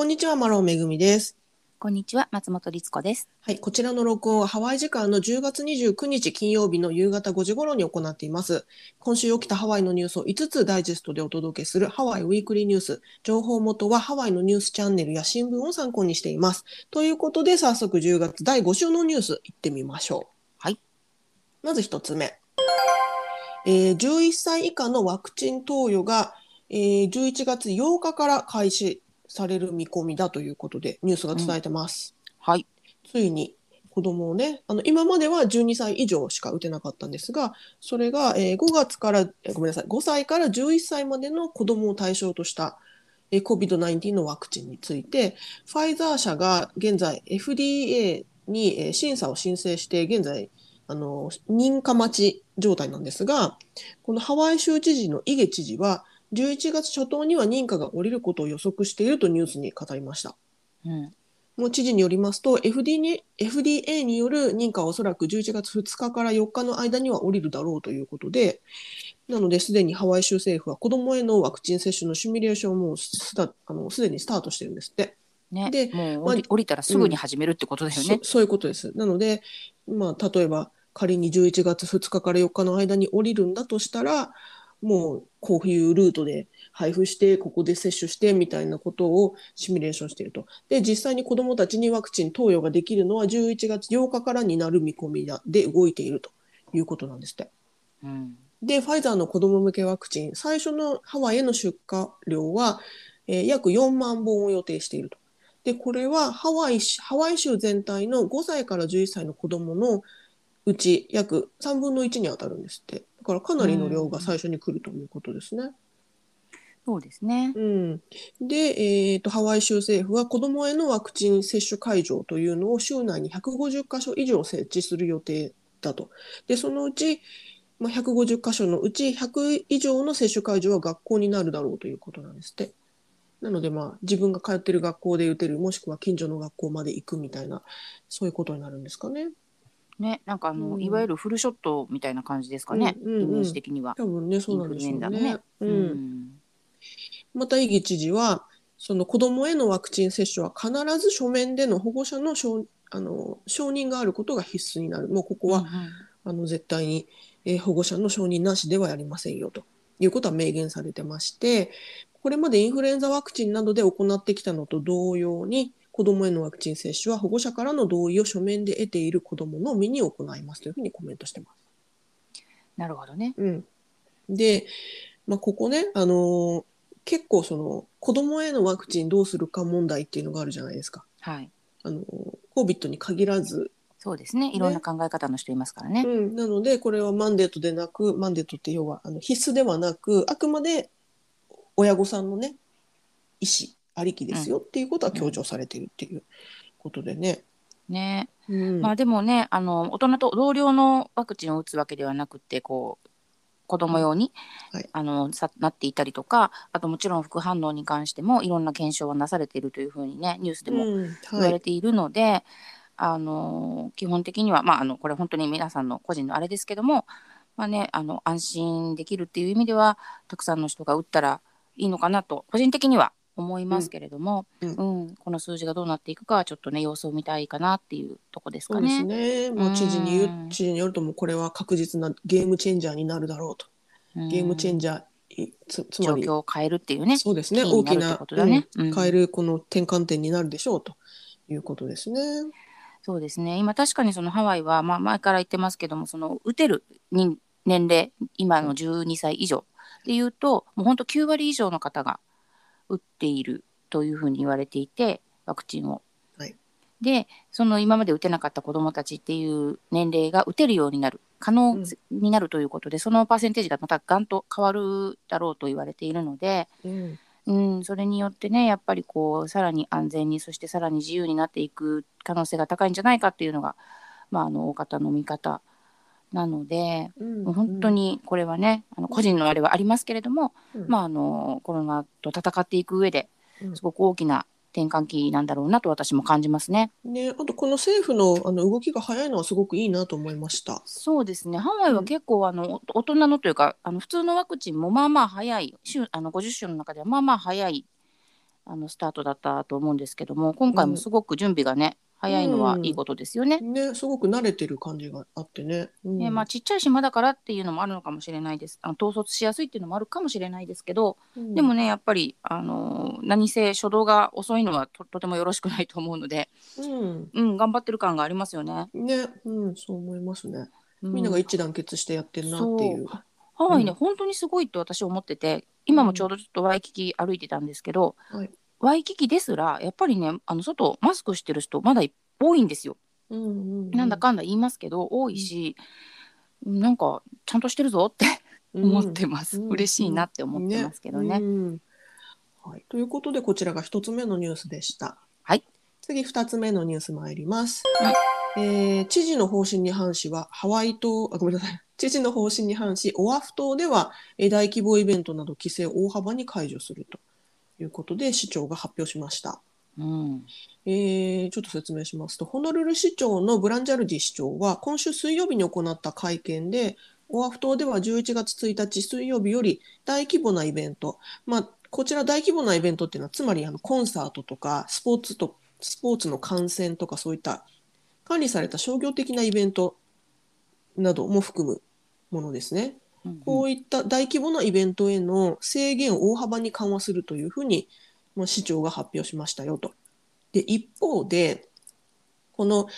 こんにちは、マロンめぐみです。こんにちは、松本律子です。はい、こちらの録音はハワイ時間の10月29日金曜日の夕方5時頃に行っています。今週起きたハワイのニュースを5つダイジェストでお届けするハワイウィークリーニュース。情報元はハワイのニュースチャンネルや新聞を参考にしています。ということで、早速10月第5週のニュース行ってみましょう。はい。まず1つ目。えー11歳以下のワクチン投与が、えー11月8日から開始される見込みだということでニュースが伝えてます。はい。ついに子供をね、あの今までは12歳以上しか打てなかったんですが、それが、えー5月から、えーごめんなさい、5歳から11歳までの子供を対象とした、えー COVID-19 のワクチンについて、ファイザー社が現在 FDA に、えー審査を申請して、現在、あの、認可待ち状態なんですが、このハワイ州知事のイゲ知事は、11月初頭には認可が下りることを予測しているとニュースに語りました。うん。もう知事によりますと FDA に FDA による認可はおそらく11月2日から4日の間には降りるだろうということで、なのですでにハワイ州政府は子どもへのワクチン接種のシミュレーションをもうすだあのすでにスタートしてるんですって。ね。でもうまあ降りたらすぐに始めるってことだよね。そそういうことです。なので、まあ、例えば仮に11月2日から4日の間に降りるんだとしたら、もうこういうルートで配布して、ここで接種してみたいなことをシミュレーションしていると。で、実際に子どもたちにワクチン投与ができるのは11月8日からになる見込みだで動いているということなんですって。うん。で、ファイザーの子ども向けワクチン、最初のハワイへの出荷量は、えー約4万本を予定していると。で、これはハワイしハワイ州全体の5歳から11歳の子どものうち約3分の1に当たるんですって。だからかなりの量が最初に来るということですね。そうですね。うん、で、えーと、ハワイ州政府は子どもへのワクチン接種会場というのを州内に150箇所以上設置する予定だと。で、そのうち、まあ、150箇所のうち100以上の接種会場は学校になるだろうということなんですって。なので、まあ、自分が通ってる学校で打てる、もしくは近所の学校まで行くみたいな、そういうことになるんですかね。ね。なんかあの、うんいわゆるフルショットみたいな感じですかね。うんうんうんイメージ的には。多分ね、そうなんでしょうインフルエンザのね。うんまた、イギ知事は、その子どもへのワクチン接種は必ず書面での保護者の承あの承認があることが必須になる。もうここは、あの絶対に、えー保護者の承認なしではやりませんよということは明言されてまして、これまでインフルエンザワクチンなどで行ってきたのと同様に、子どもへのワクチン接種は保護者からの同意を書面で得ている子どものみに行いますというふうにコメントしてます。なるほどね。うん、で、まあ、ここね、あのー結構その子どもへのワクチンどうするか問題っていうのがあるじゃないですか。はい。あのー COVID に限らず、そうですね。いろんな考え方の人いますからね。うん、なのでこれはマンデートでなくマンデートって要はあの必須ではなくあくまで親御さんのね意思ありきですよっていうことは強調されているっていうことでね。ね。うん。まあでもね、あの大人と同僚のワクチンを打つわけではなくて、こう子供用に、はい。あのさなっていたりとか、あともちろん副反応に関してもいろんな検証はなされているというふうにね、ニュースでもうん。言はい。われているので、あの基本的にはまああのこれ本当に皆さんの個人のあれですけども、まあねあの安心できるっていう意味ではたくさんの人が打ったらいいのかなと個人的には思いますけれども、ううんんこの数字がどうなっていくかはちょっとね様子を見たいかなっていうとこですかそうですね。ね。もう知事に言う知事によるともうこれは確実なゲームチェンジャーになるだろうと。ゲームチェンジジャーいつつまり状況を変えるっていうね。そうですねキーになるって大きな、うんうん変えるこの転換点になるでしょうということですね。そうですね今確かにそのハワイは、まあ、前から言ってますけどもその打てる人年齢今の12歳以上でいうともう本当9割以上の方が打っているというふうに言われていてワクチンを。はい。でその今まで打てなかった子どもたちっていう年齢が打てるようになる可能になるということで、そのパーセンテージがまたガンと変わるだろうと言われているので、うん。うん、それによってねやっぱりこうさらに安全にそしてさらに自由になっていく可能性が高いんじゃないかっていうのが、まあ、あの大方の見方なので、うん。もう本当にこれはねあの個人のあれはありますけれども、うん。まあ、あのコロナと戦っていく上でうん。すごく大きな転換期なんだろうなと私も感じますね。ね、あとこの政府のあの動きが早いのはすごくいいなと思いました。そうですね。ハワイは結構あの、お大人のというかあの普通のワクチンもまあまあ早い週あの50週の中ではまあまあ早いあのスタートだったと思うんですけども今回もすごく準備がね、早いのはいいことですよね。ね、すごく慣れてる感じがあってね。うんねまあ、ちっちゃい島だからっていうのもあるのかもしれないですあの統率しやすいっていうのもあるかもしれないですけど、うんでもねやっぱり、あのー何せ初動が遅いのはととてもよろしくないと思うので、うん、うん、頑張ってる感がありますよね。ね、うん、そう思いますね。うんみんなが一致団結してやってるなっていう。ハワイね、うん本当にすごいと私思ってて今もちょうどちょっとワイキキ歩いてたんですけど、はいワイキキですらやっぱりねあの外マスクしてる人まだ多いんですよ。うんうんうん。なんだかんだ言いますけど多いし、なんかちゃんとしてるぞって 思ってます、うん嬉しいなって思ってますけどね。うん。はい、ということでこちらが一つ目のニュースでした。はい、次二つ目のニュース参ります。えー知事の方針に反しはハワイ島あごめんなさい。知事の方針に反しオアフ島ではえー大規模イベントなど規制を大幅に解除するということで市長が発表しました。うんえーちょっと説明しますと、ホノルル市長のブランジャルディ市長は、今週水曜日に行った会見で、オアフ島では11月1日水曜日より大規模なイベント、まあ、こちら大規模なイベントっていうのは、つまりあのコンサートとかスポーツと、スポーツの観戦とかそういった管理された商業的なイベントなども含むものですね。うんこういった大規模なイベントへの制限を大幅に緩和するというふうに、まあ、市長が発表しましたよと。で一方でこの、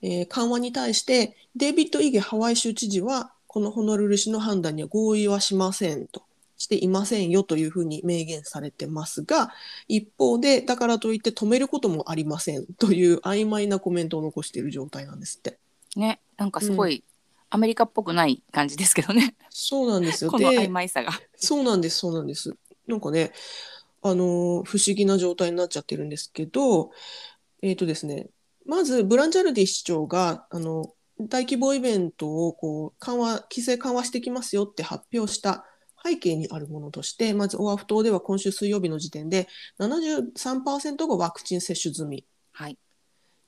えー緩和に対してデイビッド・イゲハワイ州知事はこのホノルル市の判断には合意はしませんとしていませんよというふうに明言されてますが一方でだからといって止めることもありませんという曖昧なコメントを残している状態なんですって。ねなんかすごい、アメリカっぽくない感じですけどねそうなんですよ こので曖昧さが。そうなんです、そうなんです。なんかね、あのー不思議な状態になっちゃってるんですけど、えっ、とですね、まずブランジャルディ市長が、あの、大規模イベントをこう緩和、規制緩和してきますよって発表した背景にあるものとして、まずオアフ島では今週水曜日の時点で73%がワクチン接種済み。はい、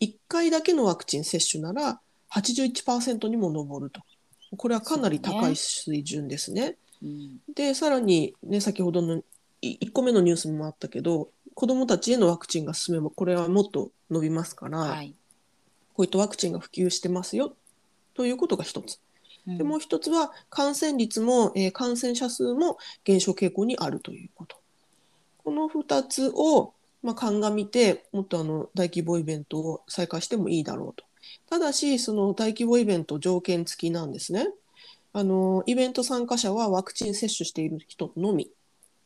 1回だけのワクチン接種なら81%にも上ると。これはかなり高い水準ですね。うんでさらに、ね、先ほどの1個目のニュースもあったけど子どもたちへのワクチンが進めばこれはもっと伸びますから、はいこういったワクチンが普及してますよということが一つ。うんでもう一つは感染率も、えー感染者数も減少傾向にあるということ。この2つを、まあ、鑑みてもっとあの大規模イベントを再開してもいいだろうと。ただしその大規模イベント条件付きなんですね。あのイベント参加者はワクチン接種している人のみ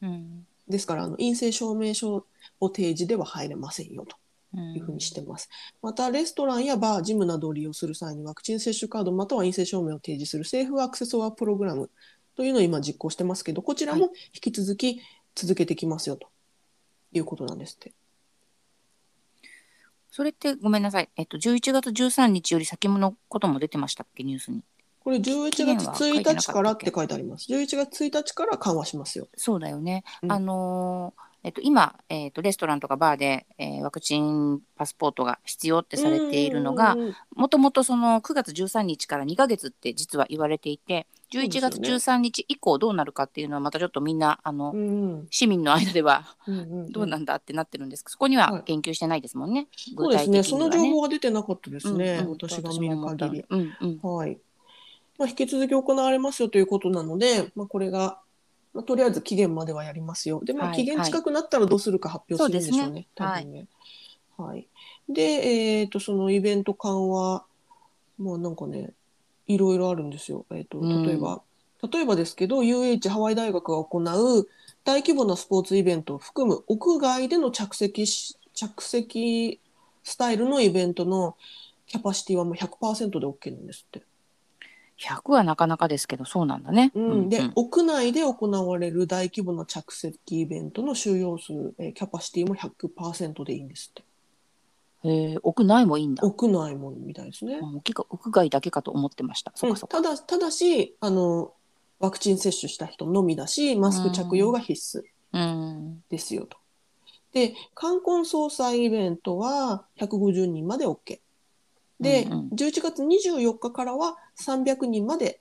うんですからあの陰性証明書を提示では入れませんよとうんいうふうにしてます。また、レストランやバー、ジムなどを利用する際にワクチン接種カードまたは陰性証明を提示するセーフアクセスオアプログラムというのを今実行してますけど、こちらも引き続き続けてきますよということなんですって。それってごめんなさい、えっと、11月13日より先のことも出てましたっけ？ニュースに。これ11期限月は書いてなかったっけ？1日からって書いてあります。11月1日から緩和しますよ。そうだよね。うんあのーえっと、今、えっと、レストランとかバーで、えーワクチンパスポートが必要ってされているのがもともとその9月13日から2ヶ月って実は言われていて11そうですよね月13日以降どうなるかっていうのはまたちょっとみんなあの、うん市民の間ではうんうんうん どうなんだってなってるんですけどそこにははい言及してないですもんね。そうですね。その情報が出てなかったですね。うんうん私が見る限り。うんうんはい。まあ、引き続き行われますよということなので、まあ、これが、まあ、とりあえず期限まではやりますよ。で、まあ、はい期限近くなったらどうするか発表するんでしょうね。そうですね多分ね。はい。で、えっ、と、そのイベント緩和、まあなんかね、いろいろあるんですよ。えっ、と、うん例えば、例えばですけど、UH ハワイ大学が行う大規模なスポーツイベントを含む屋外での着席し、着席スタイルのイベントのキャパシティはもう100%で OK なんですって。100はなかなかですけどそうなんだね。うん、で、うん屋内で行われる大規模な着席イベントの収容数、えーキャパシティも100%でいいんですって。へえ屋内もいいんだ。屋内もみたいですね。うん屋外屋外だけかと思ってました。そっうんかそっか。ただ、ただし、あの、ワクチン接種した人のみだし、マスク着用が必須うんですよと。で、冠婚葬祭イベントは150人まで OK。で、うんうん11月24日からは300人まで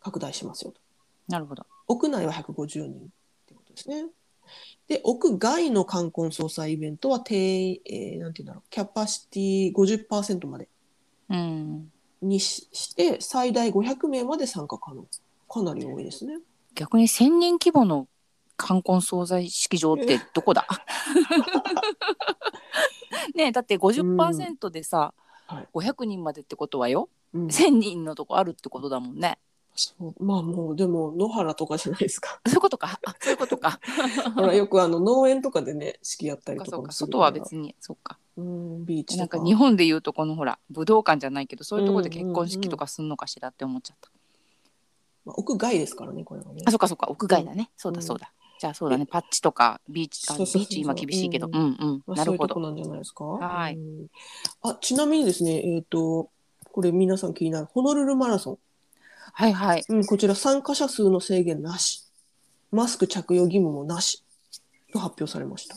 拡大しますよと。なるほど。屋内は150人ってことですね。で、屋外の冠婚葬祭イベントは定員、えーなんていうんだろう、キャパシティ50%までうん。にしして、最大500名まで参加可能。かなり多いですね。逆に1000人規模の冠婚葬祭式場ってどこだ？ねえだって50%でさ、はい500人までってことはようん、1000人のとこあるってことだもんね。そうまあもう、でも、野原とかじゃないですか。そういうことか。あ、そういうことか。ほら、よくあの、農園とかでね、式やったりとかそうか外は別に、そうか。うん、ビーチとか。なんか日本でいうとこのほら武道館じゃないけどそういうところで結婚式とかすんのかしらって思っちゃった。まあ、屋外ですからね、これはねあ、。そっかそっか屋外だね。そううんだそうだ。じゃあそうだねパッチとかビーチあビーチ今厳しいけど、ううんうんまあ、なるほど。そういうとこなんじゃないですか。はいうんあ、ちなみにですね、えっ、と、これ皆さん気になる、ホノルルマラソン。はいはい。うん、こちら参加者数の制限なし。マスク着用義務もなし。と発表されました。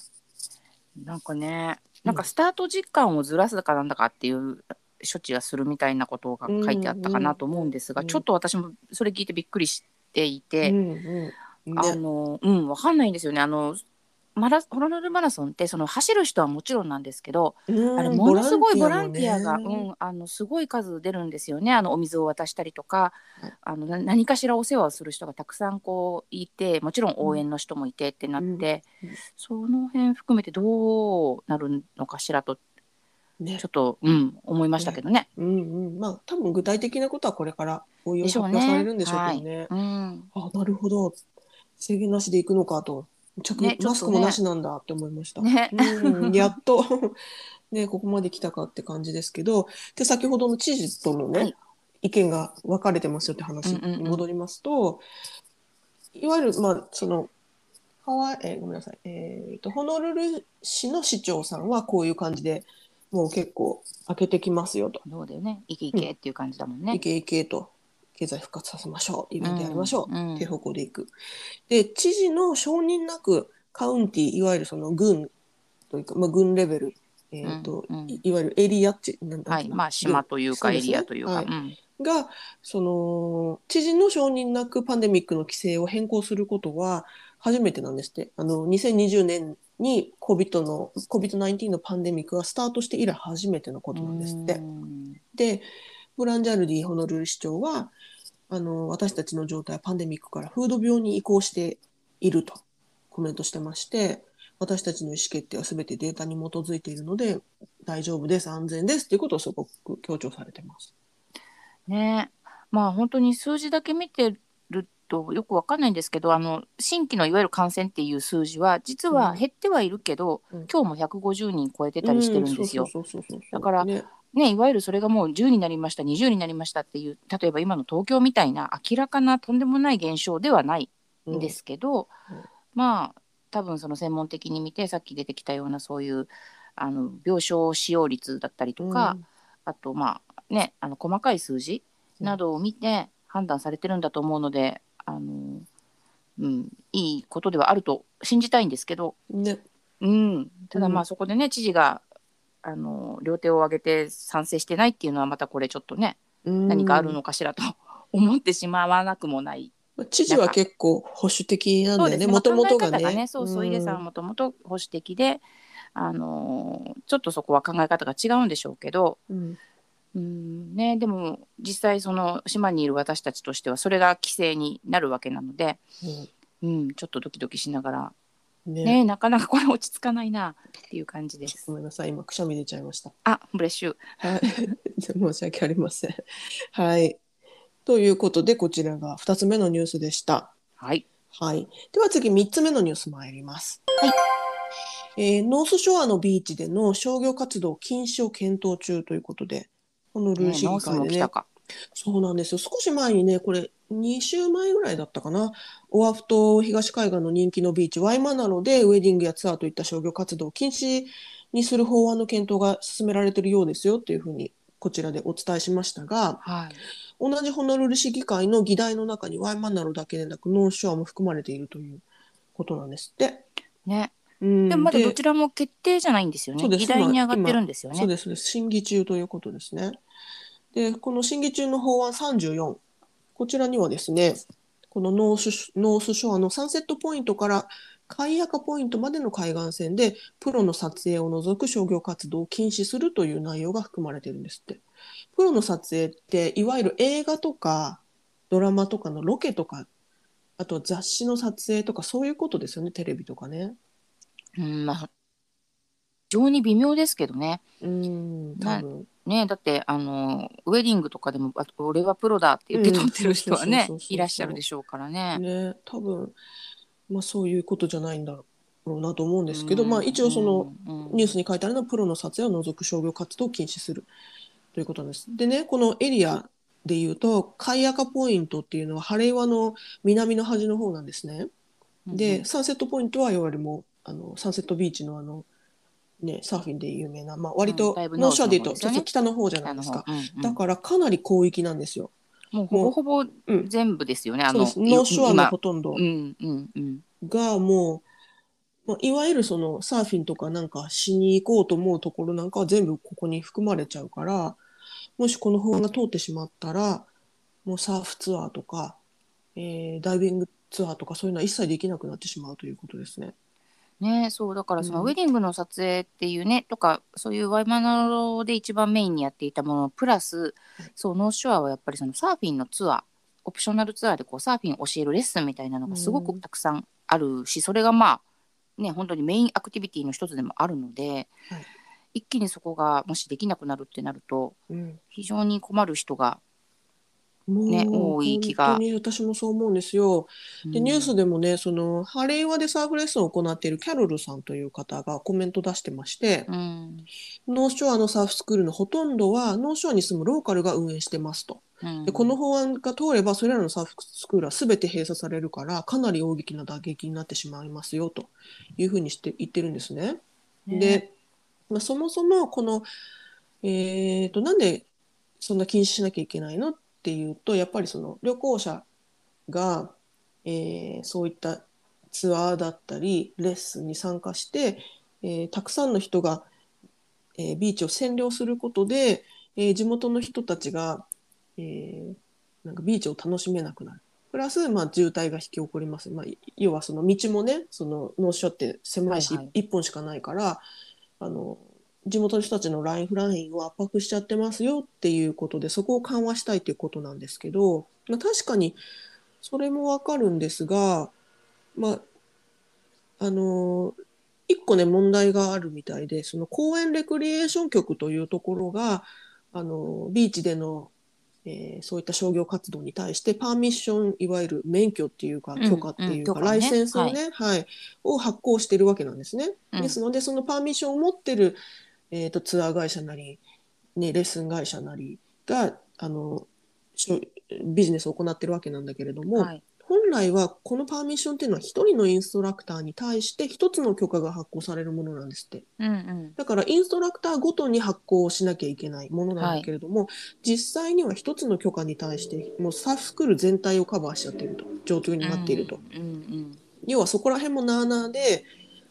なんかねなんかスタート時間をずらすかなんだかっていう処置がするみたいなことが書いてあったかなと思うんですが、うんうんちょっと私もそれ聞いてびっくりしていて、うんうん。あね、のうんわかんないんですよね。あのマラホノルルマラソンってその走る人はもちろんなんですけど、うんあれものすごいボランもティアが、ねうん、あのすごい数出るんですよね。あのお水を渡したりとか、はい。あのな何かしらお世話をする人がたくさんこういてもちろん応援の人もいてってなって、うん。うん。その辺含めてどうなるのかしらとね。ちょっと、うん、思いましたけどね。うんうん。まあ、多分具体的なことはこれからおいおい発表されるんでしょうけどね。うん、あ、なるほど。制限なしでいくのかと。着、ねちょっとね。マスクもなしなんだって思いました。ね。うん、やっと。ね、ここまで来たかって感じですけど、で、先ほどの知事とのね、はい。意見が分かれてますよって話うんうんうん。に戻りますと、いわゆる、まあ、その、ハワイ、えーごめんなさい、えーと、ホノルル市の市長さんはこういう感じで、もう結構開けてきますよと。そうだよね。いけいけっていう感じだもんね。いけいけと、経済復活させましょう、イベントやりましょう、うんうん。っていう方向でいく。で、知事の承認なく、カウンティ、いわゆるその郡というか、まあ、郡レベル、えーとうんうん。いいわゆるエリアっち、なんだっけな。はい。まあ島というかエリアというか、はい。うん。が、その、知事の承認なくパンデミックの規制を変更することは初めてなんですって。あの、2020年に COVID の、COVID-19 のパンデミックがスタートして以来初めてのことなんですって。うん。で、ブランジャルディ・ホノルル市長は、あの、私たちの状態はパンデミックから風土病に移行しているとコメントしてまして、私たちの意思決定は全てデータに基づいているので、大丈夫です、安全ですっていうことをすごく強調されてます。ね。まあ本当に数字だけ見てるとよくわかんないんですけどあの新規のいわゆる感染っていう数字は実は減ってはいるけど、うん。今日も150人超えてたりしてるんですよ。だからね、ね、いわゆるそれがもう10になりました20になりましたっていう例えば今の東京みたいな明らかなとんでもない現象ではないんですけど、うん。まあ多分その専門的に見てさっき出てきたようなそういうあの病床使用率だったりとか、あとまあねあの細かい数字などを見て判断されてるんだと思うので、あのうん、いいことではあると信じたいんですけど、うん、ね、うん、ただまうん。あそこでね知事があの両手を挙げて賛成してないっていうのはまたこれちょっとね何かあるのかしらと 思ってしまわなくもない。うん。知事は結構保守的なんだよね、もまあともとが考え方ね。そうそう、井出さんはもともと保守的で、あのちょっとそこは考え方が違うんでしょうけど、うんうんね、でも実際その島にいる私たちとしてはそれが規制になるわけなので、うん、ちょっとドキドキしながら、うんねね、なかなかこれ落ち着かないなっていう感じですご。めんなさい、今くしゃみ出ちゃいました。あ Bless you。はい、申し訳ありません。はい。ということで、こちらが2つ目のニュースでした。はい、はい。では次、3つ目のニュース参ります。はい。えーノースショアのビーチでの商業活動禁止を検討中ということで、このルーね、市会でねも来た、か。そうなんですよ。少し前にね、これ、2週前ぐらいだったかな。オアフ島東海岸の人気のビーチ、ワイマナロでウェディングやツアーといった商業活動を禁止にする法案の検討が進められているようですよっていうふうに、こちらでお伝えしましたが、はい、同じホノルル市議会の議題の中にワイマナロだけでなく、ノースショアも含まれているということなんですって。ね、うんでもまだでどちらも決定じゃないんですよね。議題に上がってるんですよね。そうです、そうです。審議中ということですね。で、この審議中の法案34、こちらにはですね、このノースノースショアのサンセットポイントからカイヤカポイントまでの海岸線でプロの撮影を除く商業活動を禁止するという内容が含まれてるんですって。プロの撮影っていわゆる映画とかドラマとかのロケとかあと雑誌の撮影とかそういうことですよねテレビとかね。うんまあ非常に微妙ですけどね。うん多な分ねだってあのウェディングとかでもあ俺はプロだって言って撮ってる人はねいらっしゃるでしょうからね。ね多分まあそういうことじゃないんだろうなと思うんですけど、うん。まあ一応その、うん。ニュースに書いてあるのはプロの撮影を除く商業活動を禁止する。ということなんです。でね、このエリアでいうと、カイアカポイントっていうのはハレイワの南の端の方なんですね。で、サンセットポイントはいわゆるもうあのサンセットビーチのあの、ね、サーフィンで有名な、まあ、割うとノーショアでいうと、ちょっと北の方じゃないあのですか。うんうんだからかなり広域なんですよ。もうほぼほぼうん全部ですよね。あのそうです。ノーショアの今ほとんどがもう、まあ、いわゆるそのサーフィンとかなんかしに行こうと思うところなんかは全部ここに含まれちゃうからもしこの法案が通ってしまったらもうサーフツアーとか、えーダイビングツアーとかそういうのは一切できなくなってしまうということですね。ね。そうだからそのうん。ウェディングの撮影っていうね、とかそういうワイマナロで一番メインにやっていたものプラスそうノースショアはやっぱりそのサーフィンのツアーオプショナルツアーでこうサーフィンを教えるレッスンみたいなのがすごくたくさんあるし、それがまあね本当にメインアクティビティの一つでもあるので、はい。一気にそこがもしできなくなるってなるとうん。非常に困る人が、ね多い気が本当に私もそう思うんですよ。でニュースでもねそのハレイワでサーフレッスンを行っているキャロルさんという方がコメント出してまして、うんノーショアのサーフスクールのほとんどはノーショアに住むローカルが運営してますと。うんでこの法案が通ればそれらのサーフスクールは全て閉鎖されるからかなり大きな打撃になってしまいますよというふうにして言ってるんですね。ねで、まあ、そもそもこの、えー、となんでそんな禁止しなきゃいけないのっていうとやっぱりその旅行者が、えーそういったツアーだったりレッスンに参加して、えーたくさんの人が、えービーチを占領することで、えー地元の人たちが、えーなんかビーチを楽しめなくなる。プラス、まあ、渋滞が引き起こります。まあ、要はその道もね、そのノーショアって狭いし、はいはい一本しかないから、あの、地元の人たちのライフラインを圧迫しちゃってますよっていうことで、そこを緩和したいということなんですけど、まあ、確かにそれもわかるんですが、まあ、あの、一個ね、問題があるみたいで、その公園レクリエーション局というところが、あの、ビーチでのえーそういった商業活動に対してパーミッションいわゆる免許っていうかうん許可っていうか、うん許可ね。ライセンスをね、はいを発行してるわけなんですね。うん。ですのでそのパーミッションを持ってる、えー、とツアー会社なり、ね、レッスン会社なりがあのビジネスを行ってるわけなんだけれども、はい。本来はこのパーミッションっていうのは一人のインストラクターに対して一つの許可が発行されるものなんですって。うんうん。だからインストラクターごとに発行しなきゃいけないものなんだけれども、実際には一つの許可に対してもうサーフスクール全体をカバーしちゃっていると。状況になっていると、うんうん要はそこら辺もなあなあで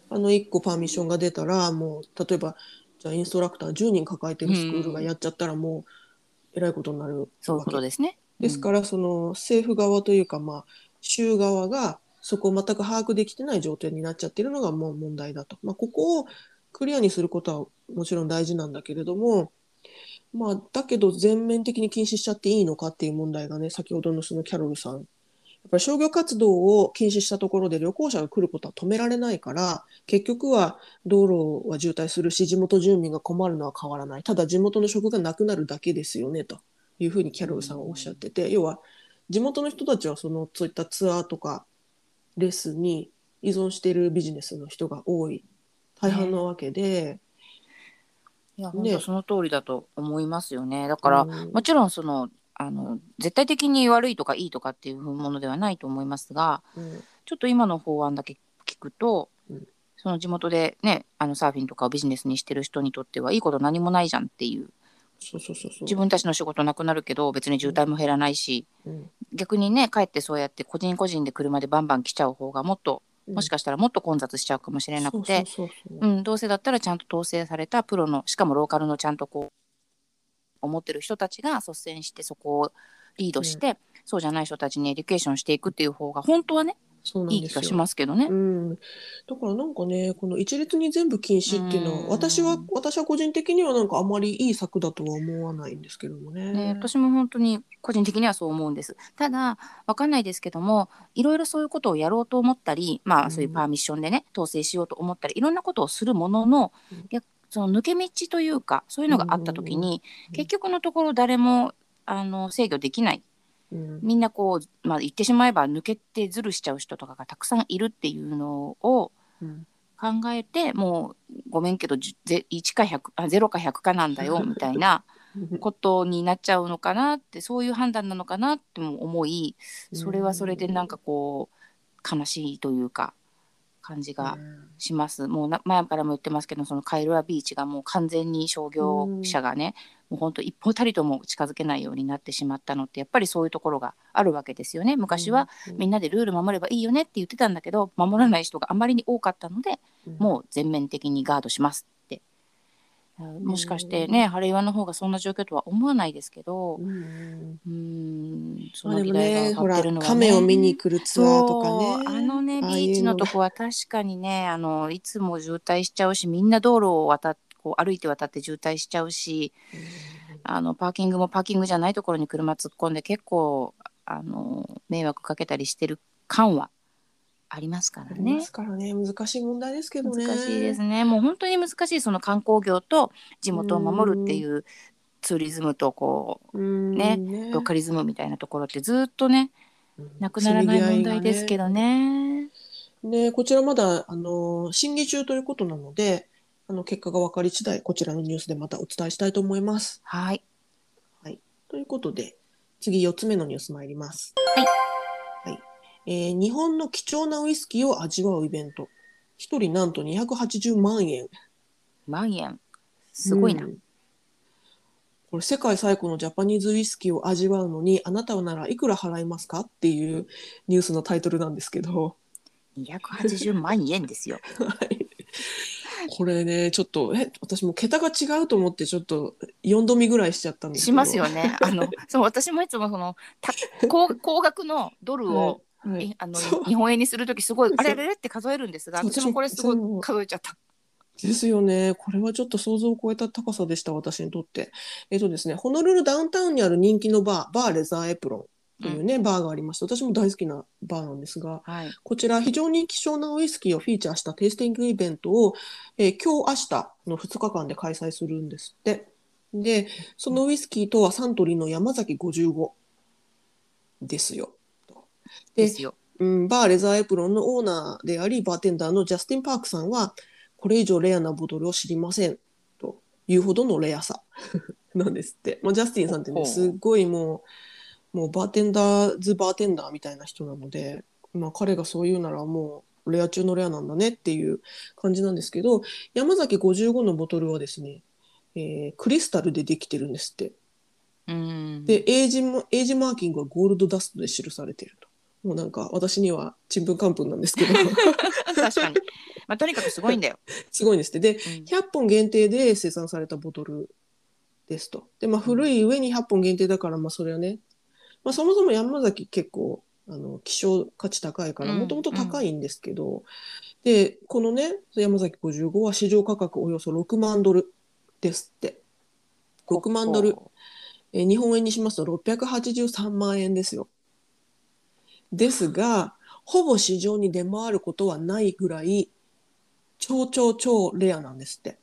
あの1個パーミッションが出たらもう例えばじゃあインストラクター10人抱えてるスクールがやっちゃったらもうえらいことになるそういうことですね。ですからその政府側というかまあ州側がそこを全く把握できてない状態になっちゃってるのがもう問題だと。まあ、ここをクリアにすることはもちろん大事なんだけれども、まあ、だけど全面的に禁止しちゃっていいのかっていう問題がね、先ほどのそのキャロルさん。ぱり商業活動を禁止したところで旅行者が来ることは止められないから、結局は道路は渋滞するし、地元住民が困るのは変わらない。ただ地元の職がなくなるだけですよね、と。いうふうにキャロルさんはおっしゃってて、要は地元の人たちはそのそういったツアーとかレッスンに依存しているビジネスの人が多い。大半なわけで、いや本ね。当その通りだと思いますよね。だから、うん。もちろんそのあの絶対的に悪いとかいいとかっていうものではないと思いますがうん。ちょっと今の法案だけ聞くと、うん。その地元でねあのサーフィンとかをビジネスにしてる人にとってはいいこと何もないじゃんっていう自分たちの仕事なくなるけど別に渋滞も減らないし、うん。逆にねかえってそうやって個人個人で車でバンバン来ちゃう方がもっとうん。もしかしたらもっと混雑しちゃうかもしれなくて、どうせだったらちゃんと統制されたプロのしかもローカルのちゃんとこう思ってる人たちが率先してそこをリードして、そうじゃない人たちにエデュケーションしていくっていう方が本当はねそうなんですよいい気がしますけどねう。ん、だからなんかねこの一律に全部禁止っていうのはうん私は私は個人的にはなんかあまりいい策だとは思わないんですけどもね。ね、私も本当に個人的にはそう思うんです。ただわかんないですけどもいろいろそういうことをやろうと思ったりまうんあそういうパーミッションでね統制しようと思ったりいろんなことをするものの、その抜け道というかそういうのがあった時に、うん。結局のところ誰もあの制御できない。うん。みんなこう、まあ、言ってしまえば抜けてずるしちゃう人とかがたくさんいるっていうのをうん。考えてもうごめんけどじゅぜ1か100あ0か100かなんだよみたいなことになっちゃうのかなってそういう判断なのかなっても思いそれはそれでなんかこう悲しいというか感じがします。もうな前からも言ってますけどそのカイルアビーチがもう完全に商業者がね、もう本当一歩たりとも近づけないようになってしまったのってやっぱりそういうところがあるわけですよね。昔はみんなでルール守ればいいよねって言ってたんだけど守らない人があまりに多かったのでもう全面的にガードします。もしかしてね、ハレイワの方がそんな状況とは思わないですけど、うんうん。その議題が上がってるのは、ね、亀を見に来るツアーとかね。あのねビーチのとこは確かにねあのいつも渋滞しちゃうしみんな道路を渡っこう歩いて渡って渋滞しちゃうしあのパーキングもパーキングじゃないところに車突っ込んで結構あの迷惑かけたりしてる感はありますからねありま。すからね難しい問題ですけどね難しいですね。もう本当に難しいその観光業と地元を守るっていうツーリズムとこうんねローカリズムみたいなところってずっとねうんなくならない問題ですけどね。ね、こちらまだあの審議中ということなのであの結果が分かり次第こちらのニュースでまたお伝えしたいと思います。はい。ということで次4つ目のニュース参ります。はいはいえー日本の貴重なウイスキーを味わうイベント1人なんと280万円。万円すごいな。うんこれ世界最古のジャパニーズウイスキーを味わうのにあなたはならいくら払いますか？っていうニュースのタイトルなんですけど。280万円ですよ。はいこれねちょっとえ私も桁が違うと思ってちょっと4度見ぐらいしちゃったんですけどしますよね。あのそう私もいつもその高額のドルを、はいあの日本円にするときすごいあれあれれって数えるんですが私もこれすごい数えちゃった。ですよね。これはちょっと想像を超えた高さでした、私にとって。えっとですね、ホノルルダウンタウンにある人気のバー、バーレザーエプロンというね、バーがありまして、私も大好きなバーなんですが、はい。こちら非常に希少なウイスキーをフィーチャーしたテイスティングイベントを、えー今日、明日の2日間で開催するんですって。で、そのウイスキーとはサントリーの山崎55ですよ。でですよ。うん、バーレザーエプロンのオーナーでありバーテンダーのジャスティン・パークさんはこれ以上レアなボトルを知りませんというほどのレアさ なんですって、まあ、ジャスティンさんってねすっごいもうもうバーテンダーズ・バーテンダーみたいな人なので、まあ、彼がそう言うならもうレア中のレアなんだねっていう感じなんですけど山崎55のボトルはですね、えークリスタルでできてるんですってうん。でエイジもエイジマーキングはゴールドダストで記されていると。もうなんか私にはちんぷんかんぷんなんですけど。確かに。まあとにかくすごいんだよ。すごいんですって。でうん。100本限定で生産されたボトルですと。でまあ古い上に100本限定だからまあそれはね、まあ、そもそも山崎結構あの希少価値高いからうん。もともと高いんですけど、でこのね山崎55は市場価格およそ6万ドルですって。6万ドル。えー日本円にしますと683万円ですよ。ですが、ほぼ市場に出回ることはないぐらい、超超超レアなんですって。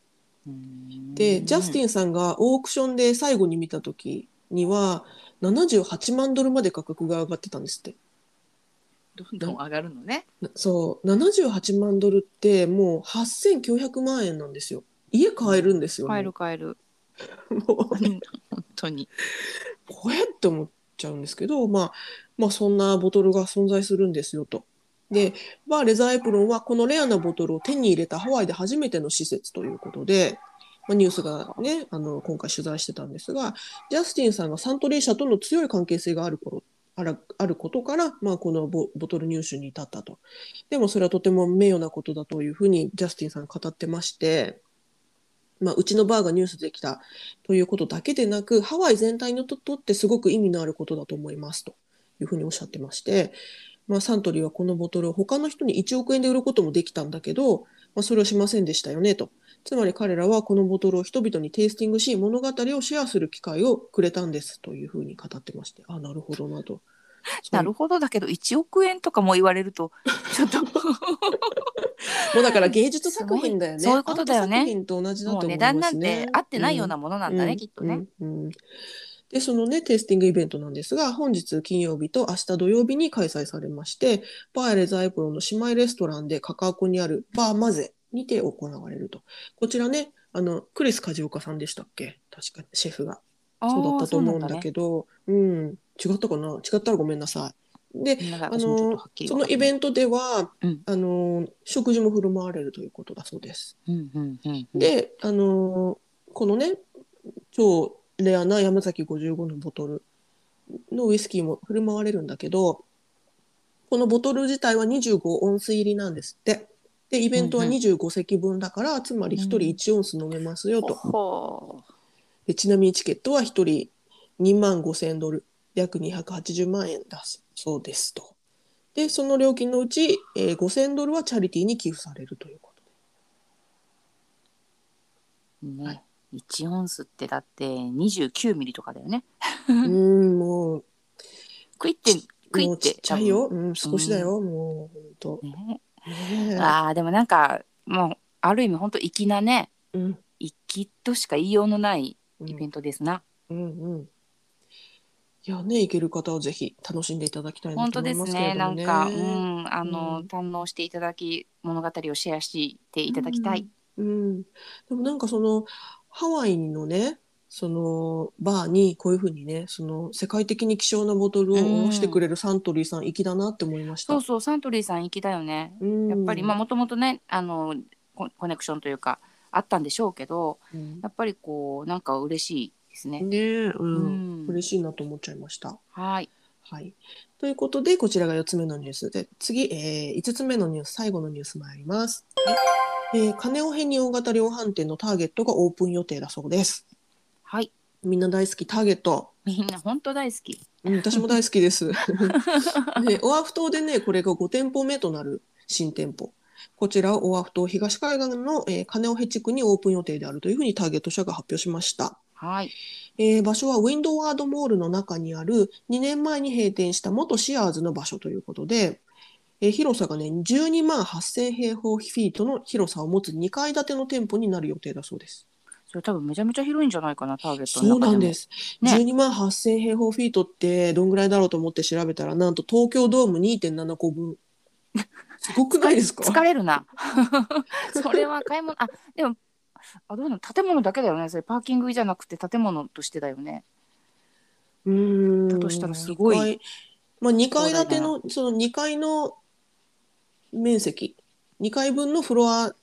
うんで、ジャスティンさんがオークションで最後に見た時には、78万ドルまで価格が上がってたんですって。どんどん上がるのね。なそう、78万ドルってもう8900万円なんですよ。家買えるんですよ、ね。買える買える。もう 本当に。これって思っちゃうんですけど、まあ、まあそんなボトルが存在するんですよと。で、バーレザーエプロンはこのレアなボトルを手に入れたハワイで初めての施設ということで、まあ、ニュースがね、あの今回取材してたんですが、ジャスティンさんがサントリー社との強い関係性がある頃あらあることから、まあ、このボボトル入手に至ったと。でもそれはとても名誉なことだというふうにジャスティンさん語ってまして、まあ、うちのバーがニュースできたということだけでなく、ハワイ全体にとってすごく意味のあることだと思いますというふうにおっしゃってまして、まあ、サントリーはこのボトルを他の人に1億円で売ることもできたんだけど、まあ、それをしませんでしたよねと。つまり彼らはこのボトルを人々にテイスティングし物語をシェアする機会をくれたんですというふうに語ってましてあなるほどなと。なるほど。だけど1億円とかも言われると ちょっと。もうだから芸術作品だよね。そういうことだよね。同じだともう思いますね。値段なんて合ってないようなものなんだね、うん。きっとね。うん。うんでそのねテイスティングイベントなんですが本日金曜日と明日土曜日に開催されましてパーエレザイプロの姉妹レストランでカカアコにあるバーマゼにて行われると。こちらねあのクリス梶岡さんでしたっけ？確かシェフが。そうだったと思うんだけど。うん違ったかな？違ったらごめんなさい。でど、ああのそのイベンントでは、うんあの食事も振る舞われるということだそうです。ト、うんうんうんうん、で、あのこのね超レアな山崎55のボトルのウイスキーも振る舞われるんだけどこのボトル自体は25オンス入りなんですって。でイベントはうんうん25席分だから、つまり1人1オンス飲めますよと。ほでちなみにチケットは1人2万5000ドル約280万円だそうですと。でその料金のうち、えー5000ドルはチャリティーに寄付されるということうね、はい1オンスってだって29ミリとかだよね。で。うんもうクイってクイもうってちっちゃいよ、うん、少しだよ、もう本多分ね当。ねえあーでもなんかもうある意味本当粋なねうん粋としか言いようのないうんイベントですな。うんうん。いやね、行ける方はぜひ楽しんでいただきたいなと本当で思いますすけれね。どもね。なんか、うん、あの、うん堪能していただき、物語をシェアしていただきたい。うん。うん。でもなんかそのハワイのね、そのバーにこういうふうにね、その世界的に希少なボトルを卸してくれるサントリーさん粋だなって思いました。そうそう、サントリーさん粋だよね。うんやっぱり、まあ、もともとね、あの、ココネクションというか、あったんでしょうけど、うんやっぱりこう、なんか嬉しいですね。ねえ、う、うんん嬉しいなと思っちゃいました。はい。はい。ということで、こちらが4つ目のニュースで、次、えー、5つ目のニュース、最後のニュース参ります。えー、金尾編に大型量販店のターゲットがオープン予定だそうです。はい。みんな大好きターゲット。みんな本当大好き。うん、私も大好きです。で、オアフ島でね、これが5店舗目となる新店舗。こちらはオアフ島東海岸の、えー、金尾ヘ地区にオープン予定であるというふうにターゲット社が発表しました。はい。えー場所はウィンドワードモールの中にある2年前に閉店した元シアーズの場所ということで、えー広さがね12万8000平方フィートの広さを持つ2階建ての店舗になる予定だそうです。それ多分めちゃめちゃ広いんじゃないかな、ターゲットそう。なんです。ね12万8000平方フィートってどんぐらいだろうと思って調べたらなんと東京ドーム2.7個分。すごくないですか？疲れるな。それは買い物、あ、でも、あ、どうなの建物だけだよね。それパーキングじゃなくて建物としてだよね。うーん。だとしたらすごい。まあ、2階建てのその2階の面積。2階分のフロア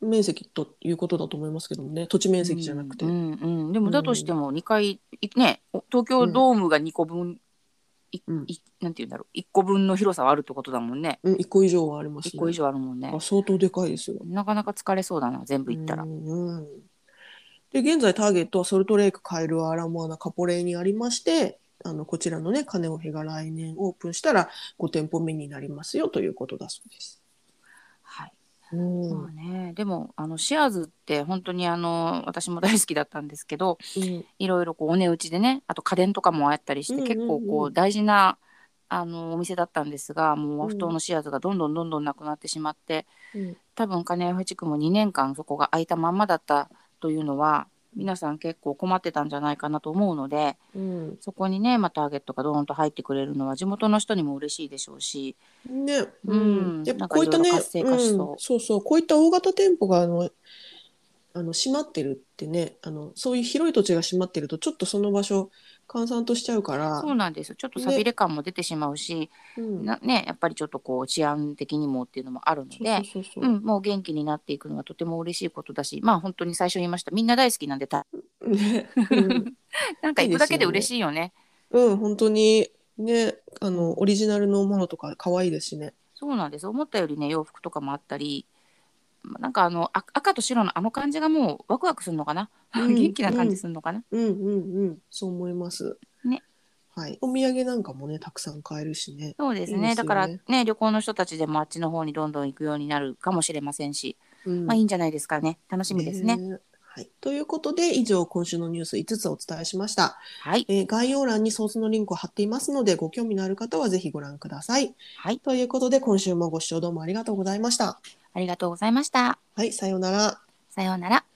面積ということだと思いますけどもね。土地面積じゃなくて、うんうんうん。でもだとしても2回、いねお東京ドームが2個分、いうん。いなんて言うんだろう。1個分の広さはあるってことだもんね。うん、1個以上はあります1個以上あるもんね。あ相当でかいですよ。なかなか疲れそうだな全部行ったら、うんうん。で現在ターゲットはソルトレイクカエルアラモアナカポレイにありましてあのこちらのね金尾ヘが来年オープンしたら5店舗目になりますよということだそうです。はいうん。まあね。でもあのシェアーズって本当にあの私も大好きだったんですけどうん。いろいろこうお値打ちでねあと家電とかもあったりして、うんうんうん結構こう大事なあのお店だったんですがもう和太のシェアーズがどんどんどんどんなくなってしまって、うん。多分金谷地区も2年間そこが空いたまんまだったというのは皆さん結構困ってたんじゃないかなと思うのでうん。そこにね、まあ、ターゲットがドーンと入ってくれるのは地元の人にも嬉しいでしょうしね、うん。やっぱこういったね、うん。そうそう、こういった大型店舗があのあの閉まってるってね、あのそういう広い土地が閉まってるとちょっとその場所閑散としちゃうから、そうなんですよ。ちょっとさびれ感も出てしまうし、うん。なね、やっぱりちょっとこう治安的にもっていうのもあるので。もう元気になっていくのはとても嬉しいことだしまあ本当に最初に言いました。みんな大好きなんでたね、う ん なんか行くだけで嬉しいよね。うん、本当に。ね、あのオリジナルのものとか可愛いですしね。そうなんです。思ったよりね洋服とかもあったりまなんかあのあ赤と白のあの感じがもうワクワクするのかな、うん。元気な感じするのかな、うん。うんうん、そう思います。ね。はい、お土産なんかもねたくさん買えるしね。そうですね。ね。だからね旅行の人たちでもあっちの方にどんどん行くようになるかもしれませんし、うん。まあいいんじゃないですかね。楽しみですね。ね。はい、ということで以上今週のニュース5つお伝えしました、はい。えー概要欄にソースのリンクを貼っていますのでご興味のある方はぜひご覧ください。はい。ということで今週もご視聴どうもありがとうございました。ありがとうございました。はい、さようなら。さようなら。